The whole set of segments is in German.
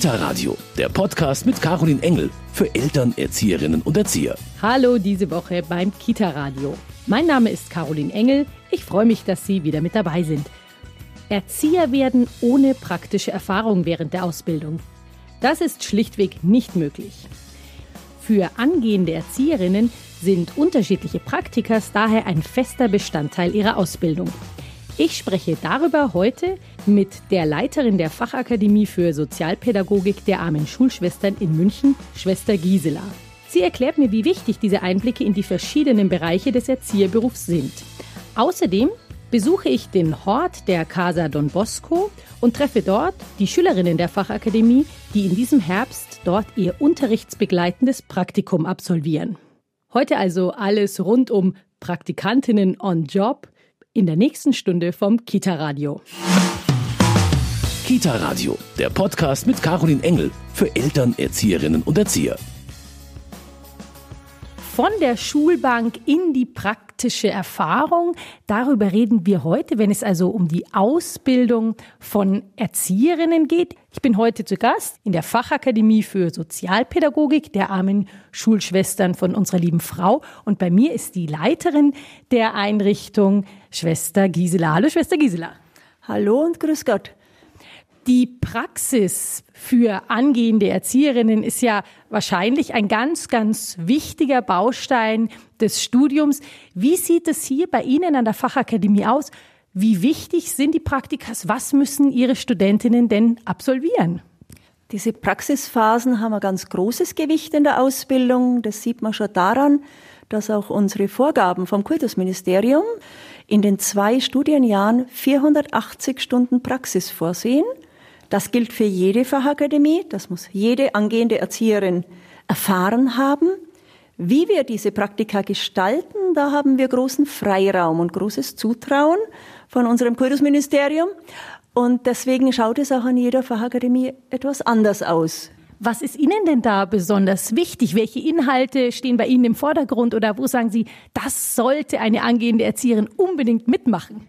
Kita Radio, der Podcast mit Caroline Engel für Eltern, Erzieherinnen und Erzieher. Hallo diese Woche beim Kita Radio. Mein Name ist Caroline Engel. Ich freue mich, dass Sie wieder mit dabei sind. Erzieher werden ohne praktische Erfahrung während der Ausbildung. Das ist schlichtweg nicht möglich. Für angehende Erzieherinnen sind unterschiedliche Praktikas daher ein fester Bestandteil ihrer Ausbildung. Ich spreche darüber heute mit der Leiterin der Fachakademie für Sozialpädagogik der armen Schulschwestern in München, Schwester Gisela. Sie erklärt mir, wie wichtig diese Einblicke in die verschiedenen Bereiche des Erzieherberufs sind. Außerdem besuche ich den Hort der Casa Don Bosco und treffe dort die Schülerinnen der Fachakademie, die in diesem Herbst dort ihr unterrichtsbegleitendes Praktikum absolvieren. Heute also alles rund um Praktikantinnen on Job, in der nächsten Stunde vom Kita Radio. Kita Radio, der Podcast mit Caroline Engel für Eltern, Erzieherinnen und Erzieher. Von der Schulbank in die praktische Erfahrung. Darüber reden wir heute, wenn es also um die Ausbildung von Erzieherinnen geht. Ich bin heute zu Gast in der Fachakademie für Sozialpädagogik der armen Schulschwestern von unserer lieben Frau. Und bei mir ist die Leiterin der Einrichtung, Schwester Gisela. Hallo, Schwester Gisela. Hallo und grüß Gott. Die Praxis für angehende Erzieherinnen ist ja wahrscheinlich ein ganz, ganz wichtiger Baustein des Studiums. Wie sieht es hier bei Ihnen an der Fachakademie aus? Wie wichtig sind die Praktikas? Was müssen Ihre Studentinnen denn absolvieren? Diese Praxisphasen haben ein ganz großes Gewicht in der Ausbildung. Das sieht man schon daran, dass auch unsere Vorgaben vom Kultusministerium in den zwei Studienjahren 480 Stunden Praxis vorsehen. Das gilt für jede Fachakademie, das muss jede angehende Erzieherin erfahren haben. Wie wir diese Praktika gestalten, da haben wir großen Freiraum und großes Zutrauen von unserem Kultusministerium. Und deswegen schaut es auch an jeder Fachakademie etwas anders aus. Was ist Ihnen denn da besonders wichtig? Welche Inhalte stehen bei Ihnen im Vordergrund oder wo sagen Sie, das sollte eine angehende Erzieherin unbedingt mitmachen?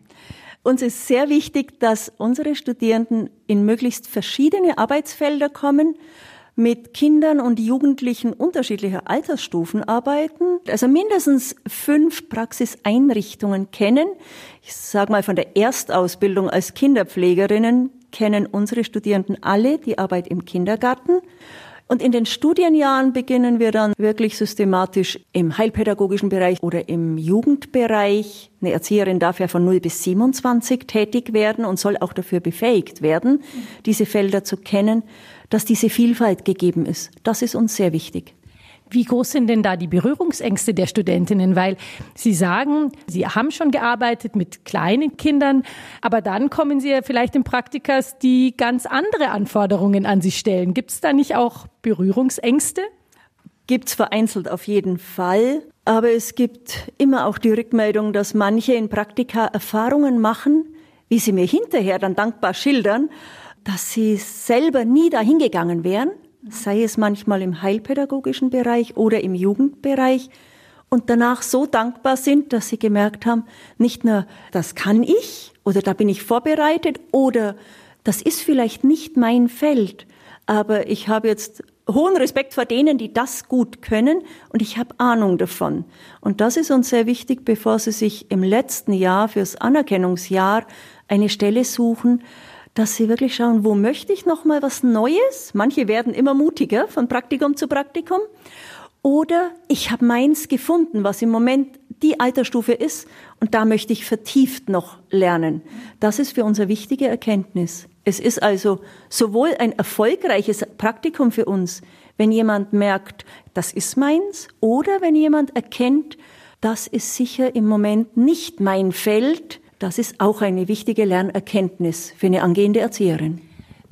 Uns ist sehr wichtig, dass unsere Studierenden in möglichst verschiedene Arbeitsfelder kommen, mit Kindern und Jugendlichen unterschiedlicher Altersstufen arbeiten, also mindestens fünf Praxiseinrichtungen kennen. Ich sage mal, von der Erstausbildung als Kinderpflegerinnen kennen unsere Studierenden alle die Arbeit im Kindergarten und in den Studienjahren beginnen wir dann wirklich systematisch im heilpädagogischen Bereich oder im Jugendbereich. Eine Erzieherin darf ja von 0 bis 27 tätig werden und soll auch dafür befähigt werden, diese Felder zu kennen, dass diese Vielfalt gegeben ist. Das ist uns sehr wichtig. Wie groß sind denn da die Berührungsängste der Studentinnen? Weil Sie sagen, Sie haben schon gearbeitet mit kleinen Kindern, aber dann kommen Sie ja vielleicht in Praktikas, die ganz andere Anforderungen an Sie stellen. Gibt es da nicht auch Berührungsängste? Gibt es vereinzelt auf jeden Fall. Aber es gibt immer auch die Rückmeldung, dass manche in Praktika Erfahrungen machen, wie sie mir hinterher dann dankbar schildern, dass sie selber nie dahin gegangen wären sei es manchmal im heilpädagogischen Bereich oder im Jugendbereich, und danach so dankbar sind, dass sie gemerkt haben, nicht nur, das kann ich oder da bin ich vorbereitet oder das ist vielleicht nicht mein Feld, aber ich habe jetzt hohen Respekt vor denen, die das gut können und ich habe Ahnung davon. Und das ist uns sehr wichtig, bevor Sie sich im letzten Jahr fürs Anerkennungsjahr eine Stelle suchen, dass sie wirklich schauen, wo möchte ich noch mal was Neues? Manche werden immer mutiger von Praktikum zu Praktikum. Oder ich habe meins gefunden, was im Moment die Altersstufe ist, und da möchte ich vertieft noch lernen. Das ist für uns eine wichtige Erkenntnis. Es ist also sowohl ein erfolgreiches Praktikum für uns, wenn jemand merkt, das ist meins, oder wenn jemand erkennt, das ist sicher im Moment nicht mein Feld, das ist auch eine wichtige Lernerkenntnis für eine angehende Erzieherin.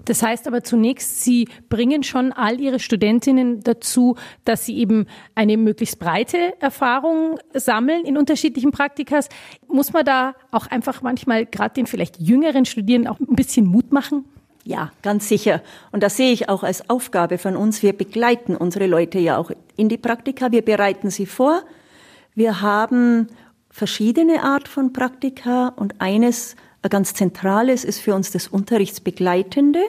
Das heißt aber zunächst, Sie bringen schon all Ihre Studentinnen dazu, dass sie eben eine möglichst breite Erfahrung sammeln in unterschiedlichen Praktikas. Muss man da auch einfach manchmal gerade den vielleicht jüngeren Studierenden auch ein bisschen Mut machen? Ja, ganz sicher. Und das sehe ich auch als Aufgabe von uns. Wir begleiten unsere Leute ja auch in die Praktika. Wir bereiten sie vor. Wir haben verschiedene Art von Praktika und eines, ein ganz zentrales, ist für uns das Unterrichtsbegleitende,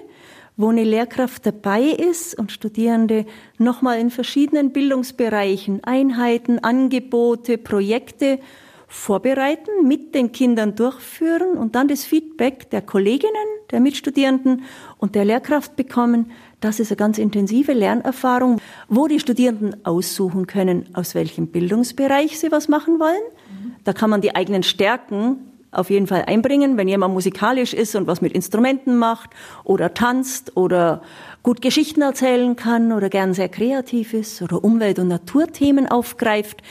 wo eine Lehrkraft dabei ist und Studierende nochmal in verschiedenen Bildungsbereichen Einheiten, Angebote, Projekte vorbereiten, mit den Kindern durchführen und dann das Feedback der Kolleginnen, der Mitstudierenden und der Lehrkraft bekommen. Das ist eine ganz intensive Lernerfahrung, wo die Studierenden aussuchen können, aus welchem Bildungsbereich sie was machen wollen. Da kann man die eigenen Stärken auf jeden Fall einbringen, wenn jemand musikalisch ist und was mit Instrumenten macht oder tanzt oder gut Geschichten erzählen kann oder gern sehr kreativ ist oder Umwelt- und Naturthemen aufgreift.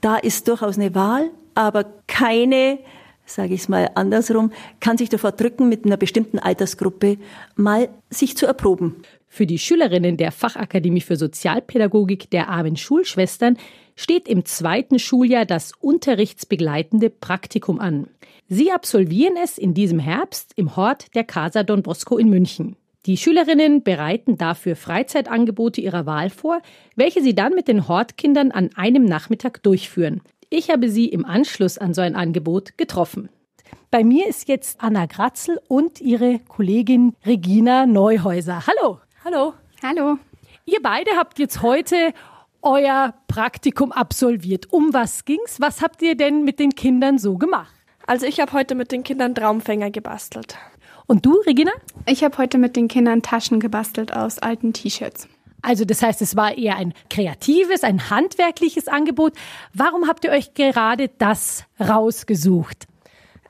Da ist durchaus eine Wahl, aber keine, sage ich es mal andersrum, kann sich davor drücken, mit einer bestimmten Altersgruppe mal sich zu erproben. Für die Schülerinnen der Fachakademie für Sozialpädagogik der armen Schulschwestern steht im zweiten Schuljahr das unterrichtsbegleitende Praktikum an. Sie absolvieren es in diesem Herbst im Hort der Casa Don Bosco in München. Die Schülerinnen bereiten dafür Freizeitangebote ihrer Wahl vor, welche sie dann mit den Hortkindern an einem Nachmittag durchführen. Ich habe sie im Anschluss an so ein Angebot getroffen. Bei mir ist jetzt Anna Gratzel und ihre Kollegin Regina Neuhäuser. Hallo. Hallo. Hallo. Ihr beide habt jetzt heute euer Praktikum absolviert. Um was ging's? Was habt ihr denn mit den Kindern so gemacht? Also ich habe heute mit den Kindern Traumfänger gebastelt. Und du, Regina? Ich habe heute mit den Kindern Taschen gebastelt aus alten T-Shirts. Also das heißt, es war eher ein kreatives, ein handwerkliches Angebot. Warum habt ihr euch gerade das rausgesucht?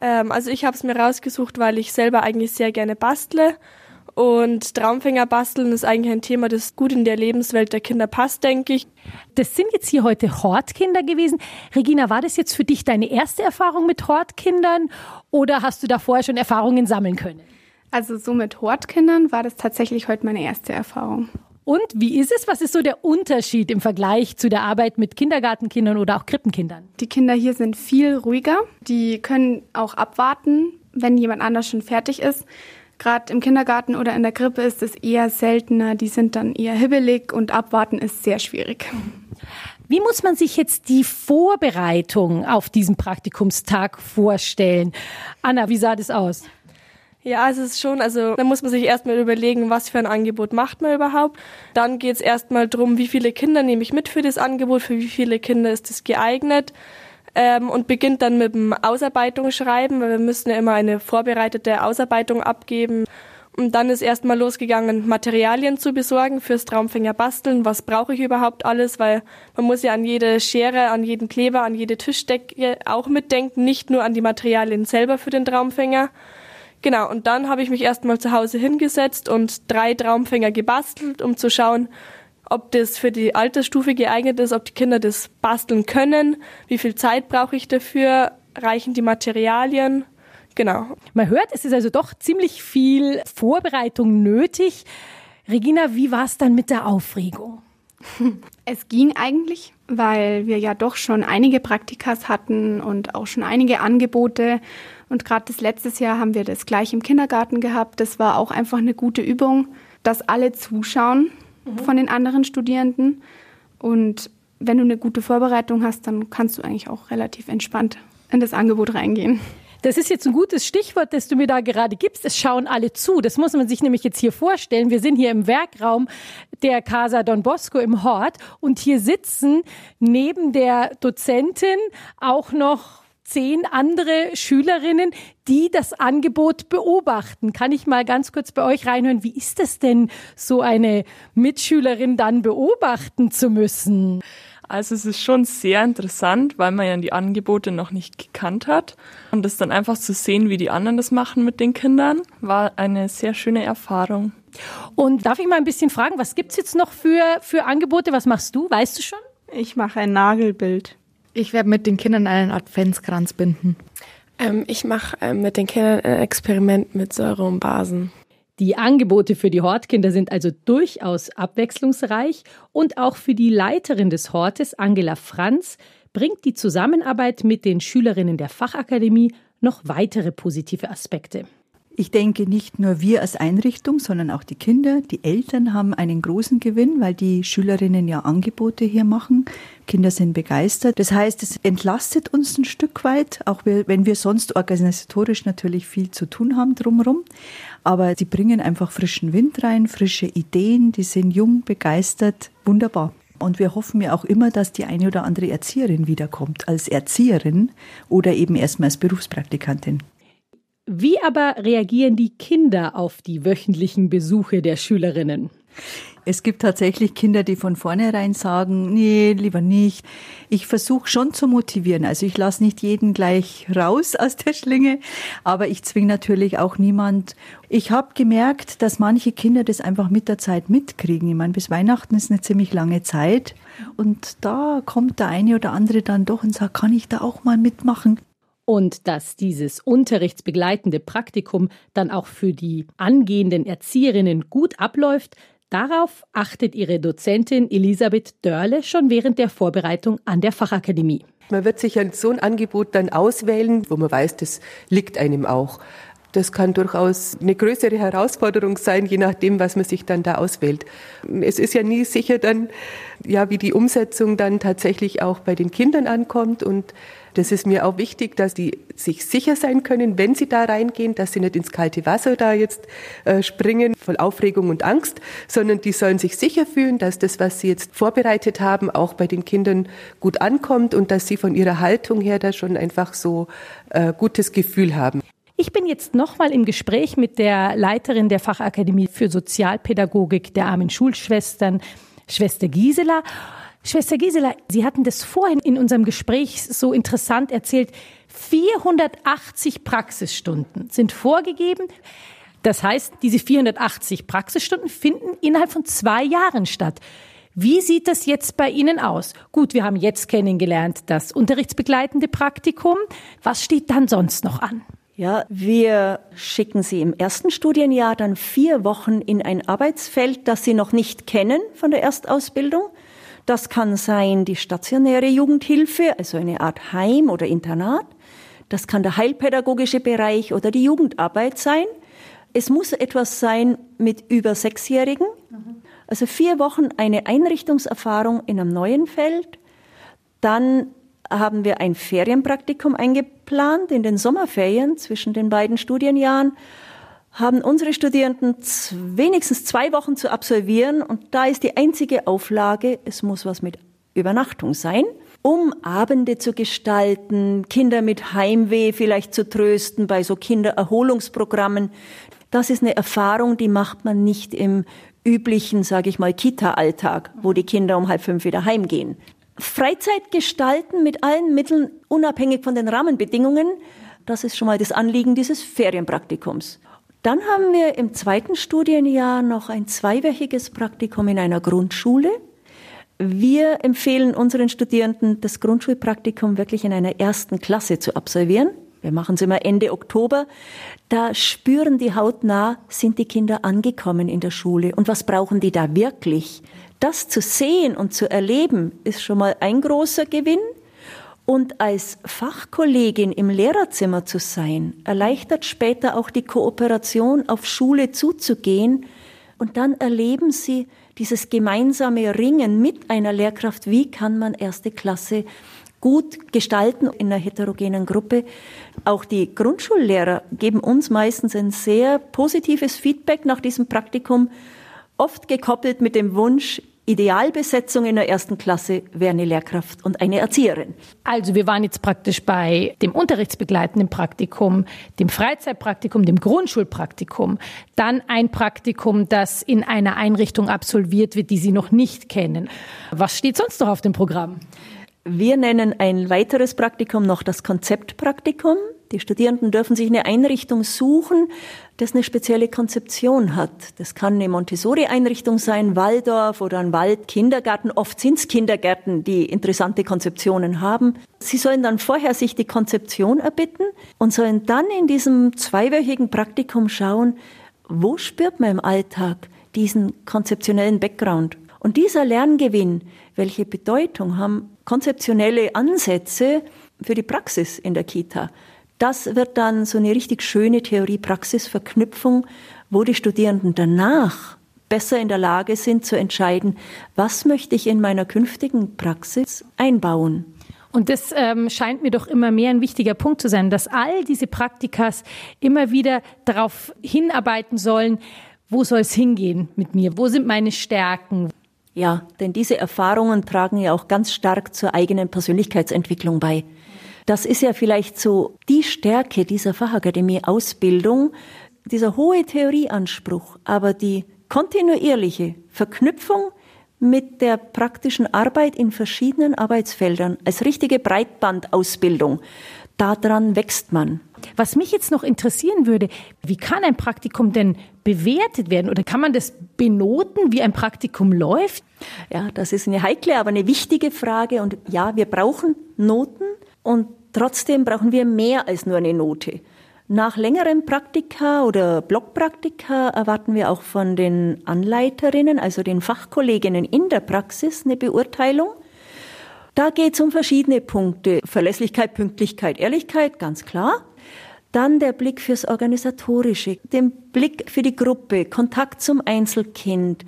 Ähm, also ich habe es mir rausgesucht, weil ich selber eigentlich sehr gerne bastle und Traumfänger basteln ist eigentlich ein Thema, das gut in der Lebenswelt der Kinder passt, denke ich. Das sind jetzt hier heute Hortkinder gewesen. Regina, war das jetzt für dich deine erste Erfahrung mit Hortkindern oder hast du da vorher schon Erfahrungen sammeln können? Also so mit Hortkindern war das tatsächlich heute meine erste Erfahrung. Und wie ist es? Was ist so der Unterschied im Vergleich zu der Arbeit mit Kindergartenkindern oder auch Krippenkindern? Die Kinder hier sind viel ruhiger. Die können auch abwarten, wenn jemand anders schon fertig ist. Gerade im Kindergarten oder in der Krippe ist es eher seltener. Die sind dann eher hibbelig und abwarten ist sehr schwierig. Wie muss man sich jetzt die Vorbereitung auf diesen Praktikumstag vorstellen? Anna, wie sah das aus? Ja, es ist schon, also da muss man sich erstmal überlegen, was für ein Angebot macht man überhaupt. Dann geht es erstmal darum, wie viele Kinder nehme ich mit für das Angebot, für wie viele Kinder ist es geeignet ähm, und beginnt dann mit dem Ausarbeitungsschreiben, weil wir müssen ja immer eine vorbereitete Ausarbeitung abgeben. Und dann ist erstmal losgegangen, Materialien zu besorgen fürs Traumfänger basteln. Was brauche ich überhaupt alles? Weil man muss ja an jede Schere, an jeden Kleber, an jede Tischdecke auch mitdenken, nicht nur an die Materialien selber für den Traumfänger. Genau, und dann habe ich mich erstmal zu Hause hingesetzt und drei Traumfänger gebastelt, um zu schauen, ob das für die Altersstufe geeignet ist, ob die Kinder das basteln können, wie viel Zeit brauche ich dafür, reichen die Materialien. Genau. Man hört, es ist also doch ziemlich viel Vorbereitung nötig. Regina, wie war es dann mit der Aufregung? Es ging eigentlich, weil wir ja doch schon einige Praktikas hatten und auch schon einige Angebote. Und gerade das letztes Jahr haben wir das gleich im Kindergarten gehabt. Das war auch einfach eine gute Übung, dass alle zuschauen mhm. von den anderen Studierenden. Und wenn du eine gute Vorbereitung hast, dann kannst du eigentlich auch relativ entspannt in das Angebot reingehen. Das ist jetzt ein gutes Stichwort, das du mir da gerade gibst. Es schauen alle zu. Das muss man sich nämlich jetzt hier vorstellen. Wir sind hier im Werkraum der Casa Don Bosco im Hort und hier sitzen neben der Dozentin auch noch zehn andere Schülerinnen, die das Angebot beobachten. Kann ich mal ganz kurz bei euch reinhören? Wie ist es denn, so eine Mitschülerin dann beobachten zu müssen? Also es ist schon sehr interessant, weil man ja die Angebote noch nicht gekannt hat. Und das dann einfach zu sehen, wie die anderen das machen mit den Kindern, war eine sehr schöne Erfahrung. Und darf ich mal ein bisschen fragen, was gibt's jetzt noch für, für Angebote? Was machst du? Weißt du schon? Ich mache ein Nagelbild. Ich werde mit den Kindern einen Adventskranz binden. Ähm, ich mache ähm, mit den Kindern ein Experiment mit Säure und Basen. Die Angebote für die Hortkinder sind also durchaus abwechslungsreich und auch für die Leiterin des Hortes, Angela Franz, bringt die Zusammenarbeit mit den Schülerinnen der Fachakademie noch weitere positive Aspekte. Ich denke, nicht nur wir als Einrichtung, sondern auch die Kinder, die Eltern haben einen großen Gewinn, weil die Schülerinnen ja Angebote hier machen. Kinder sind begeistert. Das heißt, es entlastet uns ein Stück weit, auch wenn wir sonst organisatorisch natürlich viel zu tun haben drumherum. aber sie bringen einfach frischen Wind rein, frische Ideen, die sind jung, begeistert, wunderbar. Und wir hoffen ja auch immer, dass die eine oder andere Erzieherin wiederkommt, als Erzieherin oder eben erstmal als Berufspraktikantin. Wie aber reagieren die Kinder auf die wöchentlichen Besuche der Schülerinnen? Es gibt tatsächlich Kinder, die von vornherein sagen, nee, lieber nicht. Ich versuche schon zu motivieren. Also ich lasse nicht jeden gleich raus aus der Schlinge, aber ich zwinge natürlich auch niemand. Ich habe gemerkt, dass manche Kinder das einfach mit der Zeit mitkriegen. Ich meine, bis Weihnachten ist eine ziemlich lange Zeit. Und da kommt der eine oder andere dann doch und sagt, kann ich da auch mal mitmachen? Und dass dieses unterrichtsbegleitende Praktikum dann auch für die angehenden Erzieherinnen gut abläuft, Darauf achtet ihre Dozentin Elisabeth Dörle schon während der Vorbereitung an der Fachakademie. Man wird sich so ein Angebot dann auswählen, wo man weiß, das liegt einem auch. Das kann durchaus eine größere Herausforderung sein, je nachdem, was man sich dann da auswählt. Es ist ja nie sicher dann, ja, wie die Umsetzung dann tatsächlich auch bei den Kindern ankommt und das ist mir auch wichtig, dass die sich sicher sein können, wenn sie da reingehen, dass sie nicht ins kalte Wasser da jetzt äh, springen, voll Aufregung und Angst, sondern die sollen sich sicher fühlen, dass das, was sie jetzt vorbereitet haben, auch bei den Kindern gut ankommt und dass sie von ihrer Haltung her da schon einfach so äh, gutes Gefühl haben. Ich bin jetzt nochmal im Gespräch mit der Leiterin der Fachakademie für Sozialpädagogik der armen Schulschwestern, Schwester Gisela. Schwester Gisela, Sie hatten das vorhin in unserem Gespräch so interessant erzählt. 480 Praxisstunden sind vorgegeben. Das heißt, diese 480 Praxisstunden finden innerhalb von zwei Jahren statt. Wie sieht das jetzt bei Ihnen aus? Gut, wir haben jetzt kennengelernt das unterrichtsbegleitende Praktikum. Was steht dann sonst noch an? Ja, wir schicken Sie im ersten Studienjahr dann vier Wochen in ein Arbeitsfeld, das Sie noch nicht kennen von der Erstausbildung. Das kann sein die stationäre Jugendhilfe, also eine Art Heim oder Internat. Das kann der heilpädagogische Bereich oder die Jugendarbeit sein. Es muss etwas sein mit über Sechsjährigen. Also vier Wochen eine Einrichtungserfahrung in einem neuen Feld. Dann haben wir ein Ferienpraktikum eingeplant in den Sommerferien zwischen den beiden Studienjahren haben unsere Studierenden wenigstens zwei Wochen zu absolvieren und da ist die einzige Auflage, es muss was mit Übernachtung sein, um Abende zu gestalten, Kinder mit Heimweh vielleicht zu trösten bei so Kindererholungsprogrammen. Das ist eine Erfahrung, die macht man nicht im üblichen, sage ich mal, Kita-Alltag, wo die Kinder um halb fünf wieder heimgehen. Freizeit gestalten mit allen Mitteln, unabhängig von den Rahmenbedingungen, das ist schon mal das Anliegen dieses Ferienpraktikums. Dann haben wir im zweiten Studienjahr noch ein zweiwöchiges Praktikum in einer Grundschule. Wir empfehlen unseren Studierenden, das Grundschulpraktikum wirklich in einer ersten Klasse zu absolvieren. Wir machen es immer Ende Oktober. Da spüren die hautnah, sind die Kinder angekommen in der Schule und was brauchen die da wirklich? Das zu sehen und zu erleben, ist schon mal ein großer Gewinn. Und als Fachkollegin im Lehrerzimmer zu sein, erleichtert später auch die Kooperation, auf Schule zuzugehen. Und dann erleben Sie dieses gemeinsame Ringen mit einer Lehrkraft. Wie kann man erste Klasse gut gestalten in einer heterogenen Gruppe. Auch die Grundschullehrer geben uns meistens ein sehr positives Feedback nach diesem Praktikum, oft gekoppelt mit dem Wunsch, Idealbesetzung in der ersten Klasse wäre eine Lehrkraft und eine Erzieherin. Also wir waren jetzt praktisch bei dem unterrichtsbegleitenden Praktikum, dem Freizeitpraktikum, dem Grundschulpraktikum, dann ein Praktikum, das in einer Einrichtung absolviert wird, die Sie noch nicht kennen. Was steht sonst noch auf dem Programm? Wir nennen ein weiteres Praktikum noch das Konzeptpraktikum. Die Studierenden dürfen sich eine Einrichtung suchen, das eine spezielle Konzeption hat. Das kann eine Montessori-Einrichtung sein, Waldorf oder ein Waldkindergarten. Oft sind es Kindergärten, die interessante Konzeptionen haben. Sie sollen dann vorher sich die Konzeption erbitten und sollen dann in diesem zweiwöchigen Praktikum schauen, wo spürt man im Alltag diesen konzeptionellen Background? Und dieser Lerngewinn, welche Bedeutung haben konzeptionelle Ansätze für die Praxis in der Kita? Das wird dann so eine richtig schöne Theorie-Praxis-Verknüpfung, wo die Studierenden danach besser in der Lage sind zu entscheiden, was möchte ich in meiner künftigen Praxis einbauen. Und das ähm, scheint mir doch immer mehr ein wichtiger Punkt zu sein, dass all diese Praktikas immer wieder darauf hinarbeiten sollen, wo soll es hingehen mit mir? Wo sind meine Stärken? Ja, denn diese Erfahrungen tragen ja auch ganz stark zur eigenen Persönlichkeitsentwicklung bei. Das ist ja vielleicht so die Stärke dieser Fachakademie Ausbildung, dieser hohe Theorieanspruch, aber die kontinuierliche Verknüpfung mit der praktischen Arbeit in verschiedenen Arbeitsfeldern als richtige Breitbandausbildung. Daran wächst man. Was mich jetzt noch interessieren würde, wie kann ein Praktikum denn bewertet werden oder kann man das benoten, wie ein Praktikum läuft? Ja, das ist eine heikle, aber eine wichtige Frage. Und ja, wir brauchen Noten und trotzdem brauchen wir mehr als nur eine Note. Nach längeren Praktika oder Blockpraktika erwarten wir auch von den Anleiterinnen, also den Fachkolleginnen in der Praxis, eine Beurteilung. Da geht es um verschiedene Punkte. Verlässlichkeit, Pünktlichkeit, Ehrlichkeit, ganz klar. Dann der Blick fürs Organisatorische, den Blick für die Gruppe, Kontakt zum Einzelkind.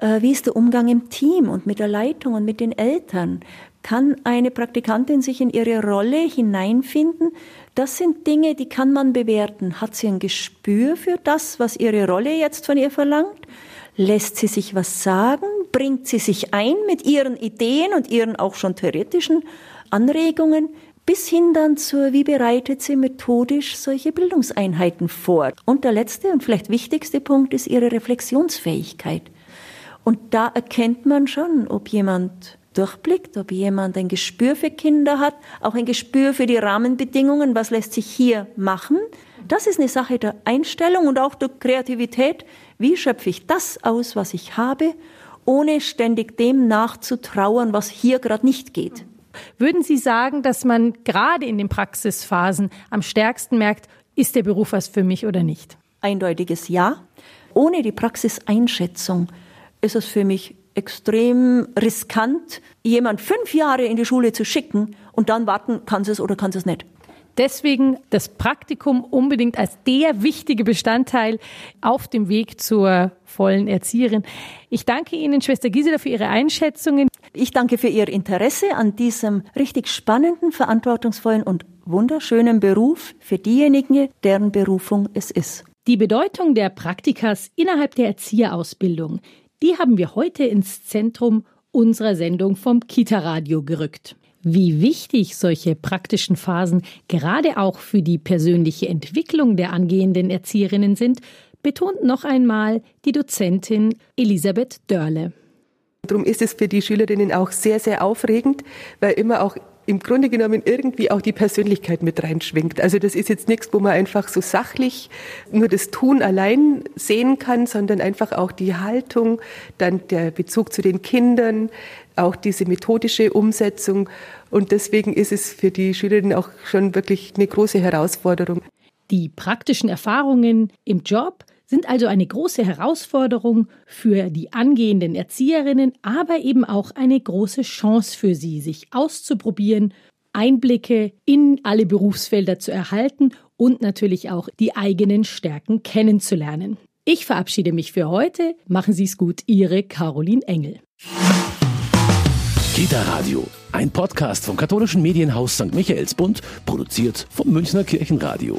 Äh, wie ist der Umgang im Team und mit der Leitung und mit den Eltern? Kann eine Praktikantin sich in ihre Rolle hineinfinden? Das sind Dinge, die kann man bewerten. Hat sie ein Gespür für das, was ihre Rolle jetzt von ihr verlangt? Lässt sie sich was sagen? Bringt sie sich ein mit ihren Ideen und ihren auch schon theoretischen Anregungen? Bis hin dann zur, wie bereitet sie methodisch solche Bildungseinheiten vor? Und der letzte und vielleicht wichtigste Punkt ist ihre Reflexionsfähigkeit. Und da erkennt man schon, ob jemand durchblickt, ob jemand ein Gespür für Kinder hat, auch ein Gespür für die Rahmenbedingungen, was lässt sich hier machen. Das ist eine Sache der Einstellung und auch der Kreativität. Wie schöpfe ich das aus, was ich habe, ohne ständig dem nachzutrauern, was hier gerade nicht geht? Würden Sie sagen, dass man gerade in den Praxisphasen am stärksten merkt, ist der Beruf was für mich oder nicht? Eindeutiges Ja. Ohne die Praxiseinschätzung ist es für mich extrem riskant, jemand fünf Jahre in die Schule zu schicken und dann warten, kann sie es oder kann sie es nicht. Deswegen das Praktikum unbedingt als der wichtige Bestandteil auf dem Weg zur vollen Erzieherin. Ich danke Ihnen, Schwester Gisela, für Ihre Einschätzungen. Ich danke für Ihr Interesse an diesem richtig spannenden, verantwortungsvollen und wunderschönen Beruf für diejenigen, deren Berufung es ist. Die Bedeutung der Praktikas innerhalb der Erzieherausbildung, die haben wir heute ins Zentrum unserer Sendung vom Kita-Radio gerückt. Wie wichtig solche praktischen Phasen gerade auch für die persönliche Entwicklung der angehenden Erzieherinnen sind, betont noch einmal die Dozentin Elisabeth Dörle. Darum ist es für die Schülerinnen auch sehr, sehr aufregend, weil immer auch im Grunde genommen irgendwie auch die Persönlichkeit mit reinschwingt. Also das ist jetzt nichts, wo man einfach so sachlich nur das Tun allein sehen kann, sondern einfach auch die Haltung, dann der Bezug zu den Kindern, auch diese methodische Umsetzung. Und deswegen ist es für die Schülerinnen auch schon wirklich eine große Herausforderung. Die praktischen Erfahrungen im Job sind also eine große Herausforderung für die angehenden Erzieherinnen, aber eben auch eine große Chance für sie, sich auszuprobieren, Einblicke in alle Berufsfelder zu erhalten und natürlich auch die eigenen Stärken kennenzulernen. Ich verabschiede mich für heute. Machen Sie es gut, Ihre Caroline Engel. Kita Radio, ein Podcast vom katholischen Medienhaus St. Michaelsbund, produziert vom Münchner Kirchenradio.